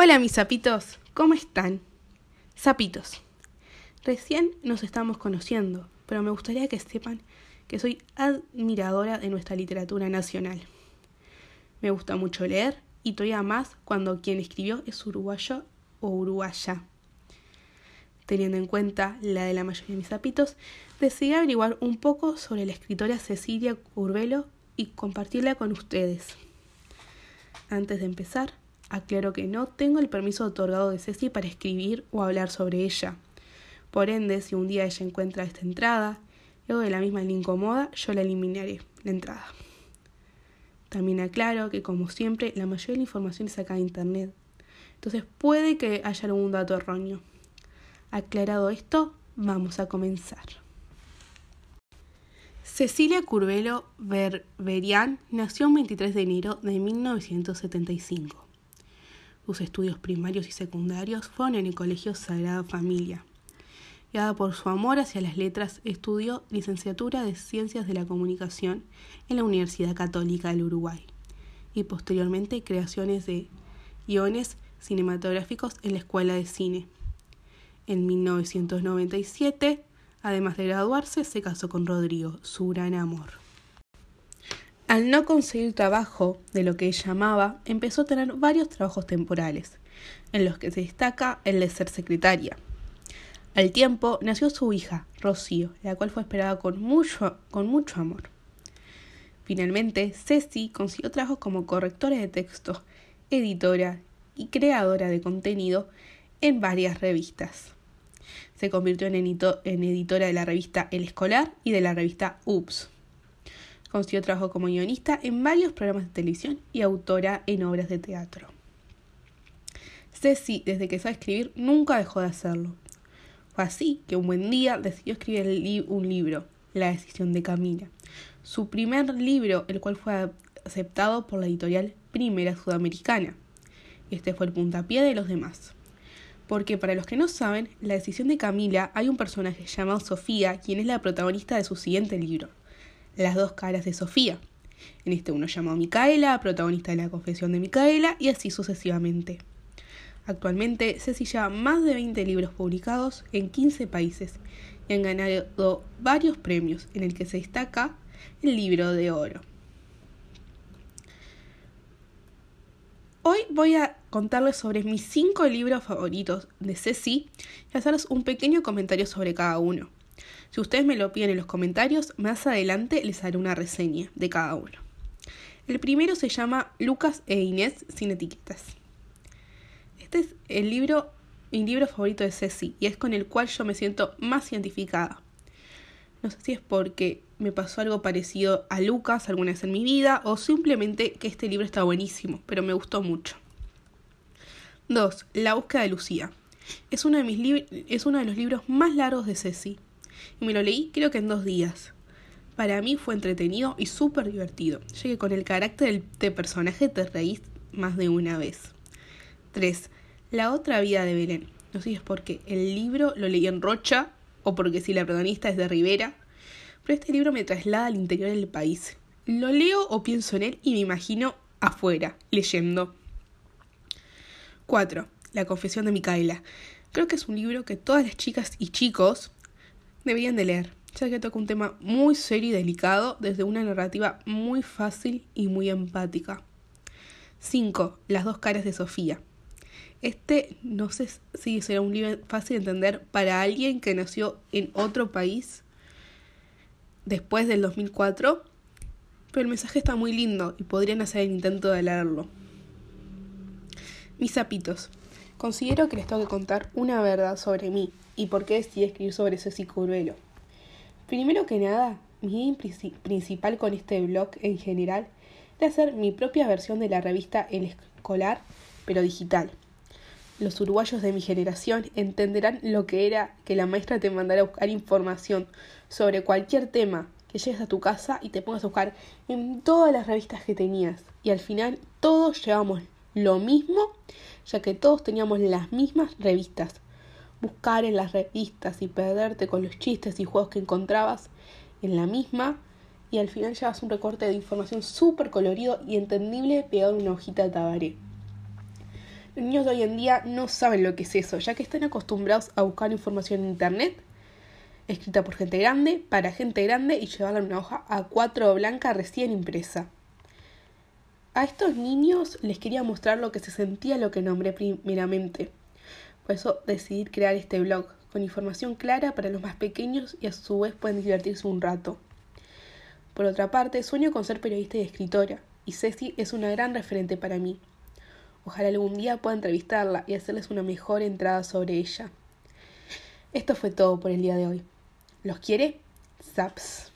Hola mis sapitos, ¿cómo están? Sapitos, recién nos estamos conociendo, pero me gustaría que sepan que soy admiradora de nuestra literatura nacional. Me gusta mucho leer y todavía más cuando quien escribió es uruguayo o uruguaya. Teniendo en cuenta la de la mayoría de mis sapitos, decidí averiguar un poco sobre la escritora Cecilia Curbelo y compartirla con ustedes. Antes de empezar, Aclaro que no tengo el permiso otorgado de Ceci para escribir o hablar sobre ella. Por ende, si un día ella encuentra esta entrada, luego de la misma le incomoda, yo la eliminaré, la entrada. También aclaro que, como siempre, la mayoría de la información es acá de internet. Entonces puede que haya algún dato erróneo. Aclarado esto, vamos a comenzar. Cecilia Curbelo Berberian nació el 23 de enero de 1975. Sus estudios primarios y secundarios fueron en el Colegio Sagrada Familia. Guiada por su amor hacia las letras, estudió licenciatura de Ciencias de la Comunicación en la Universidad Católica del Uruguay y posteriormente creaciones de guiones cinematográficos en la Escuela de Cine. En 1997, además de graduarse, se casó con Rodrigo, su gran amor. Al no conseguir trabajo de lo que ella amaba, empezó a tener varios trabajos temporales, en los que se destaca el de ser secretaria. Al tiempo nació su hija, Rocío, la cual fue esperada con mucho, amor. Finalmente, Ceci consiguió trabajo como correctora de texto, editora y creadora de contenido en varias revistas. Se convirtió en, en editora de la revista El Escolar y de la revista Ups. Consiguió trabajo como guionista en varios programas de televisión y autora en obras de teatro. Ceci, desde que sabe escribir, nunca dejó de hacerlo. Fue así que un buen día decidió escribir un libro, La decisión de Camila. Su primer libro, el cual fue aceptado por la editorial Primera Sudamericana. Este fue el puntapié de los demás. Porque para los que no saben, La decisión de Camila hay un personaje llamado Sofía, quien es la protagonista de su siguiente libro, las dos caras de Sofía. En este uno llamado Micaela, protagonista de la confesión de Micaela, y así sucesivamente. Actualmente, Ceci lleva más de 20 libros publicados en 15 países y han ganado varios premios, en el que se destaca el libro de oro. Hoy voy a contarles sobre mis 5 libros favoritos de Ceci y hacerles un pequeño comentario sobre cada uno. Si ustedes me lo piden en los comentarios, más adelante les haré una reseña de cada uno. El primero se llama Lucas e Inés sin etiquetas. Este es el libro, mi libro favorito de Ceci y es con el cual yo me siento más identificada. No sé si es porque me pasó algo parecido a Lucas alguna vez en mi vida o simplemente que este libro está buenísimo, pero me gustó mucho. 2. La búsqueda de Lucía. Es uno de, mis es uno de los libros más largos de Ceci y me lo leí creo que en dos días. Para mí fue entretenido y súper divertido, ya que con el carácter de personaje te reís más de una vez. 3. La otra vida de Belén. No sé si es porque el libro lo leí en Rocha o porque si la protagonista es de Rivera, pero este libro me traslada al interior del país. Lo leo o pienso en él y me imagino afuera, leyendo. 4. La confesión de Micaela. Creo que es un libro que todas las chicas y chicos deberían de leer, ya que toca un tema muy serio y delicado desde una narrativa muy fácil y muy empática. 5. Las dos caras de Sofía. Este no sé si será un libro fácil de entender para alguien que nació en otro país después del 2004, pero el mensaje está muy lindo y podrían hacer el intento de leerlo. Mis zapitos. Considero que les tengo que contar una verdad sobre mí y por qué decidí escribir sobre Ceci Curbelo. Primero que nada, mi idea principal con este blog en general es hacer mi propia versión de la revista El Escolar, pero digital. Los uruguayos de mi generación entenderán lo que era que la maestra te mandara a buscar información sobre cualquier tema, que llegues a tu casa y te pongas a buscar en todas las revistas que tenías. Y al final todos llevamos lo mismo, ya que todos teníamos las mismas revistas. Buscar en las revistas y perderte con los chistes y juegos que encontrabas en la misma y al final llevas un recorte de información súper colorido y entendible pegado en una hojita de tabaré. Los niños de hoy en día no saben lo que es eso, ya que están acostumbrados a buscar información en Internet, escrita por gente grande, para gente grande y llevarla en una hoja a cuatro blanca recién impresa. A estos niños les quería mostrar lo que se sentía lo que nombré primeramente. Por eso decidí crear este blog, con información clara para los más pequeños y a su vez pueden divertirse un rato. Por otra parte, sueño con ser periodista y escritora, y Ceci es una gran referente para mí. Ojalá algún día pueda entrevistarla y hacerles una mejor entrada sobre ella. Esto fue todo por el día de hoy. ¿Los quiere? Zaps.